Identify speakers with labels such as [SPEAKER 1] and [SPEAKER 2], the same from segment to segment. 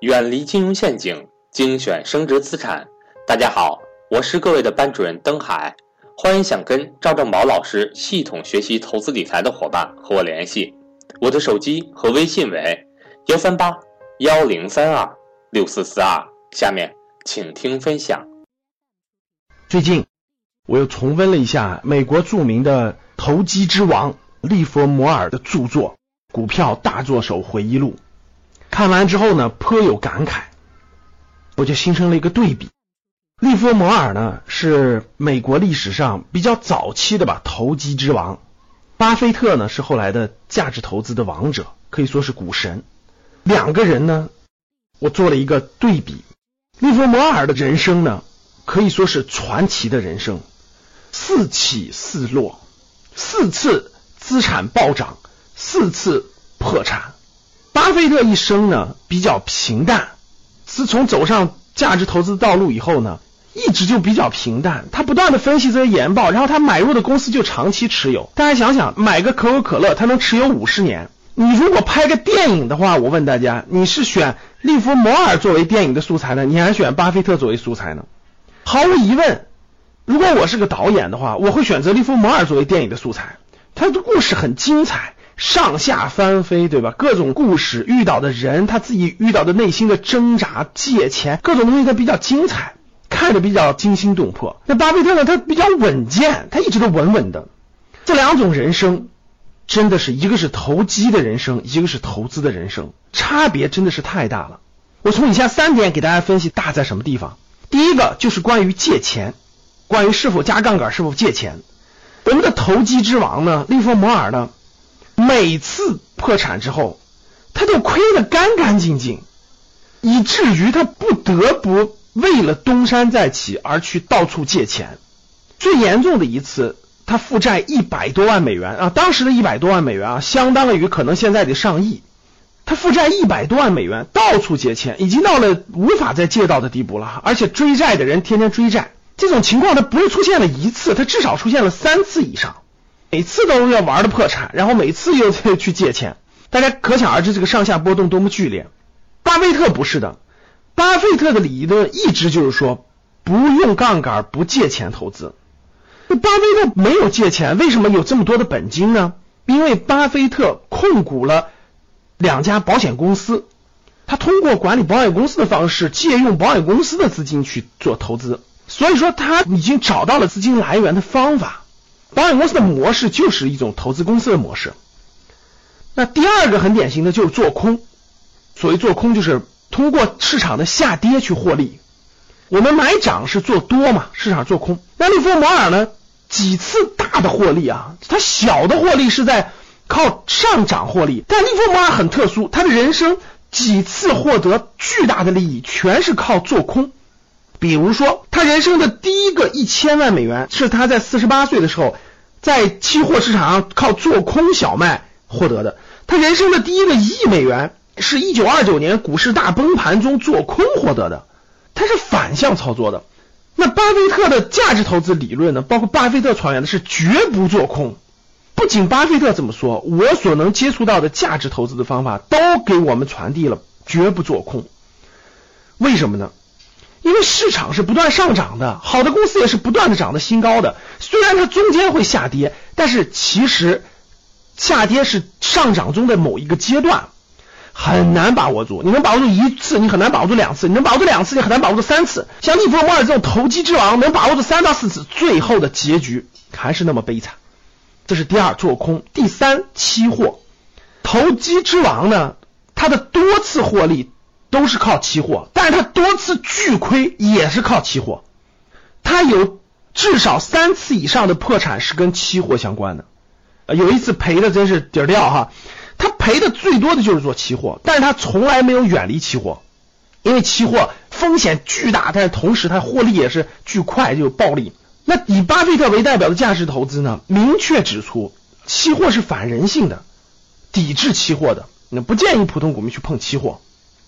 [SPEAKER 1] 远离金融陷阱，精选升值资产。大家好，我是各位的班主任登海，欢迎想跟赵正宝老师系统学习投资理财的伙伴和我联系，我的手机和微信为幺三八幺零三二六四四二。下面请听分享。
[SPEAKER 2] 最近我又重温了一下美国著名的投机之王利弗摩尔的著作《股票大作手回忆录》。看完之后呢，颇有感慨，我就形成了一个对比。利弗摩尔呢是美国历史上比较早期的吧投机之王，巴菲特呢是后来的价值投资的王者，可以说是股神。两个人呢，我做了一个对比。利弗摩尔的人生呢，可以说是传奇的人生，四起四落，四次资产暴涨，四次破产。巴菲特一生呢比较平淡，自从走上价值投资道路以后呢，一直就比较平淡。他不断的分析这些研报，然后他买入的公司就长期持有。大家想想，买个可口可乐，他能持有五十年。你如果拍个电影的话，我问大家，你是选利弗摩尔作为电影的素材呢，你还选巴菲特作为素材呢？毫无疑问，如果我是个导演的话，我会选择利弗摩尔作为电影的素材。他的故事很精彩。上下翻飞，对吧？各种故事遇到的人，他自己遇到的内心的挣扎、借钱，各种东西他比较精彩，看着比较惊心动魄。那巴菲特呢？他比较稳健，他一直都稳稳的。这两种人生，真的是一个是投机的人生，一个是投资的人生，差别真的是太大了。我从以下三点给大家分析大在什么地方。第一个就是关于借钱，关于是否加杠杆，是否借钱。我们的投机之王呢，利弗摩尔呢？每次破产之后，他都亏得干干净净，以至于他不得不为了东山再起而去到处借钱。最严重的一次，他负债一百多万美元啊，当时的一百多万美元啊，相当于可能现在的上亿。他负债一百多万美元，到处借钱，已经到了无法再借到的地步了。而且追债的人天天追债，这种情况他不是出现了一次，他至少出现了三次以上。每次都要玩的破产，然后每次又去借钱，大家可想而知这个上下波动多么剧烈。巴菲特不是的，巴菲特的理论一直就是说不用杠杆、不借钱投资。巴菲特没有借钱，为什么有这么多的本金呢？因为巴菲特控股了两家保险公司，他通过管理保险公司的方式，借用保险公司的资金去做投资，所以说他已经找到了资金来源的方法。保险公司的模式就是一种投资公司的模式。那第二个很典型的就是做空，所谓做空就是通过市场的下跌去获利。我们买涨是做多嘛，市场做空。那利弗摩尔呢？几次大的获利啊，他小的获利是在靠上涨获利，但利弗摩尔很特殊，他的人生几次获得巨大的利益，全是靠做空。比如说，他人生的第一个一千万美元是他在四十八岁的时候，在期货市场上靠做空小麦获得的。他人生的第一个一亿美元是一九二九年股市大崩盘中做空获得的。他是反向操作的。那巴菲特的价值投资理论呢？包括巴菲特传言的是绝不做空。不仅巴菲特这么说，我所能接触到的价值投资的方法都给我们传递了绝不做空。为什么呢？因为市场是不断上涨的，好的公司也是不断的涨的新高的。虽然它中间会下跌，但是其实下跌是上涨中的某一个阶段，很难把握住。你能把握住一次，你很难把握住两次；你能把握住两次，你很难把握住三次。像利弗莫尔这种投机之王，能把握住三到四次，最后的结局还是那么悲惨。这是第二，做空；第三，期货。投机之王呢，他的多次获利。都是靠期货，但是他多次巨亏也是靠期货，他有至少三次以上的破产是跟期货相关的，呃有一次赔的真是底儿掉哈，他赔的最多的就是做期货，但是他从来没有远离期货，因为期货风险巨大，但是同时它获利也是巨快，就有暴利。那以巴菲特为代表的价值投资呢，明确指出期货是反人性的，抵制期货的，那不建议普通股民去碰期货。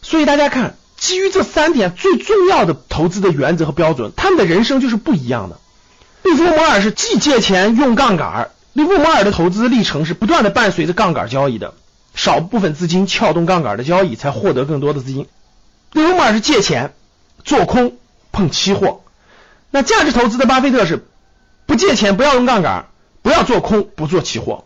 [SPEAKER 2] 所以大家看，基于这三点最重要的投资的原则和标准，他们的人生就是不一样的。利弗摩尔是既借钱用杠杆，利弗摩尔的投资历程是不断的伴随着杠杆交易的，少部分资金撬动杠杆的交易才获得更多的资金。利弗莫尔是借钱做空碰期货，那价值投资的巴菲特是不借钱，不要用杠杆，不要做空，不做期货。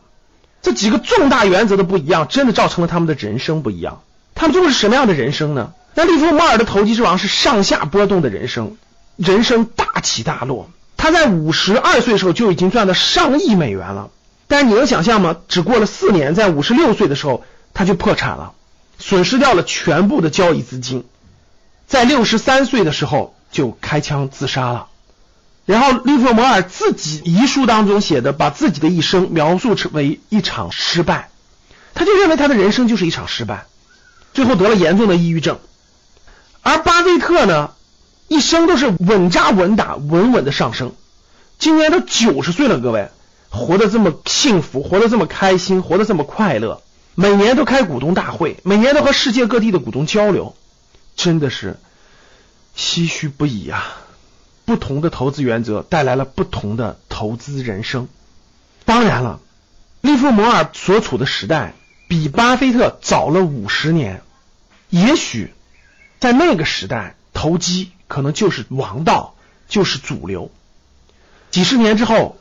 [SPEAKER 2] 这几个重大原则的不一样，真的造成了他们的人生不一样。他们做的是什么样的人生呢？那利弗莫尔的投机之王是上下波动的人生，人生大起大落。他在五十二岁的时候就已经赚了上亿美元了，但是你能想象吗？只过了四年，在五十六岁的时候他就破产了，损失掉了全部的交易资金，在六十三岁的时候就开枪自杀了。然后利弗莫尔自己遗书当中写的，把自己的一生描述成为一场失败，他就认为他的人生就是一场失败，最后得了严重的抑郁症。而巴菲特呢，一生都是稳扎稳打，稳稳的上升。今年都九十岁了，各位，活得这么幸福，活得这么开心，活得这么快乐，每年都开股东大会，每年都和世界各地的股东交流，真的是唏嘘不已啊！不同的投资原则带来了不同的投资人生。当然了，利弗摩尔所处的时代比巴菲特早了五十年，也许。在那个时代，投机可能就是王道，就是主流。几十年之后，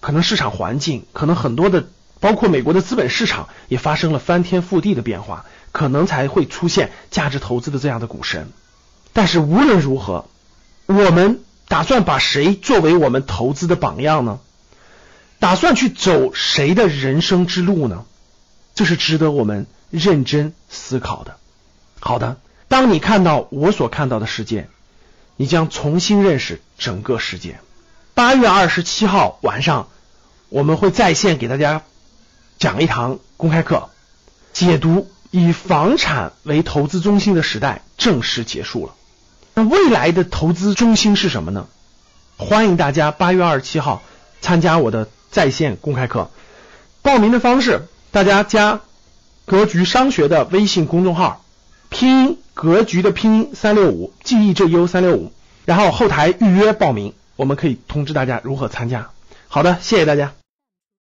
[SPEAKER 2] 可能市场环境，可能很多的，包括美国的资本市场也发生了翻天覆地的变化，可能才会出现价值投资的这样的股神。但是无论如何，我们打算把谁作为我们投资的榜样呢？打算去走谁的人生之路呢？这是值得我们认真思考的。好的。当你看到我所看到的世界，你将重新认识整个世界。八月二十七号晚上，我们会在线给大家讲一堂公开课，解读以房产为投资中心的时代正式结束了。那未来的投资中心是什么呢？欢迎大家八月二十七号参加我的在线公开课。报名的方式，大家加格局商学的微信公众号，拼音。格局的拼音三六五，G E J U 三六五，然后后台预约报名，我们可以通知大家如何参加。好的，谢谢大家。